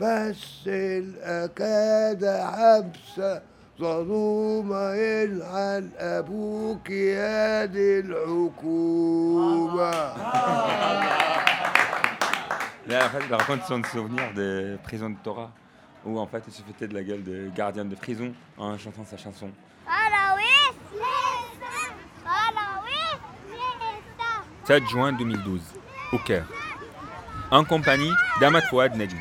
بس الأكاد حبسة ظلومة يجعل أبوك يد الحكومة Là, en fait, il raconte son souvenir des prisons de Torah, où en fait il se foutait de la gueule de gardien de prison en chantant sa chanson. 7 juin 2012, au Caire. En compagnie d'Ahmad Fouad Nagui.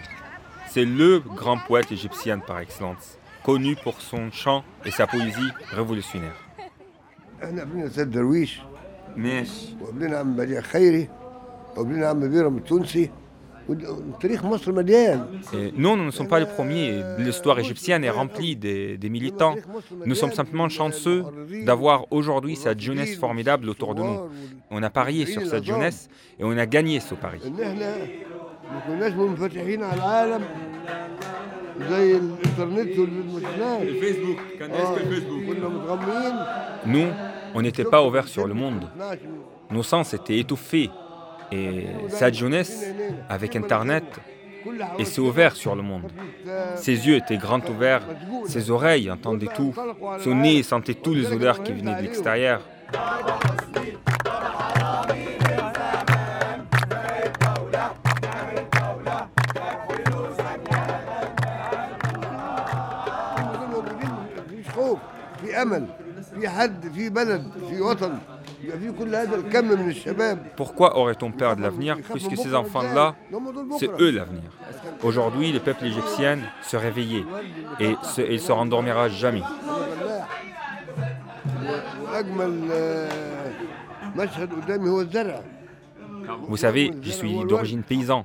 c'est le grand poète égyptien par excellence, connu pour son chant et sa poésie révolutionnaire. Non, nous ne sommes pas les premiers. L'histoire égyptienne est remplie des, militants. Nous sommes simplement chanceux d'avoir aujourd'hui cette jeunesse formidable autour de nous. On a parié sur cette jeunesse et on a gagné ce pari. ان احنا ما كناش منفتحين على العالم زي الانترنت والمشنات Facebook, كنا متغميين Nous, on n'était pas ouverts sur le monde. 12 Nos sens étaient étouffés. Et cette jeunesse, avec Internet, كل et s'est ouvert sur le monde. Ses yeux étaient grands ouverts, ses oreilles entendaient tout, son nez sentait tous les odeurs qui venaient de l'extérieur. Pourquoi aurait-on peur de l'avenir puisque ces enfants-là, c'est eux l'avenir Aujourd'hui, le peuple égyptien se réveillait et se, il se rendormira jamais. Vous savez, je suis d'origine paysan.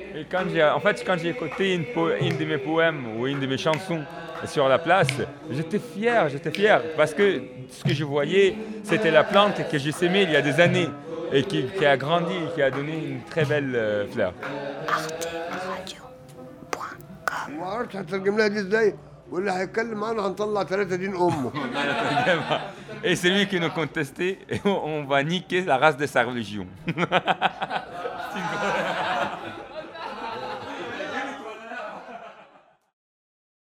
لما كنت بشوف آه، بسمع شعري يتقال في الميدان او في ال- على اللافتات ببقى فخور وسعيد وطاير في السماء دي الزرعه اللي انا زرعتها ده طالعه ايه اه Et quand j'ai, en fait, quand j'ai écouté une, po- une de mes poèmes ou une de mes chansons sur la place, j'étais fier, j'étais fier parce que ce que je voyais, c'était la plante que j'ai sémée il y a des années et qui, qui a grandi et qui a donné une très belle euh, fleur. ما اعرفش هترجم لها دي ازاي واللي هيتكلم معانا هنطلع ثلاثه دين امه Et celui qui nous contestait, on va niquer la race de sa religion.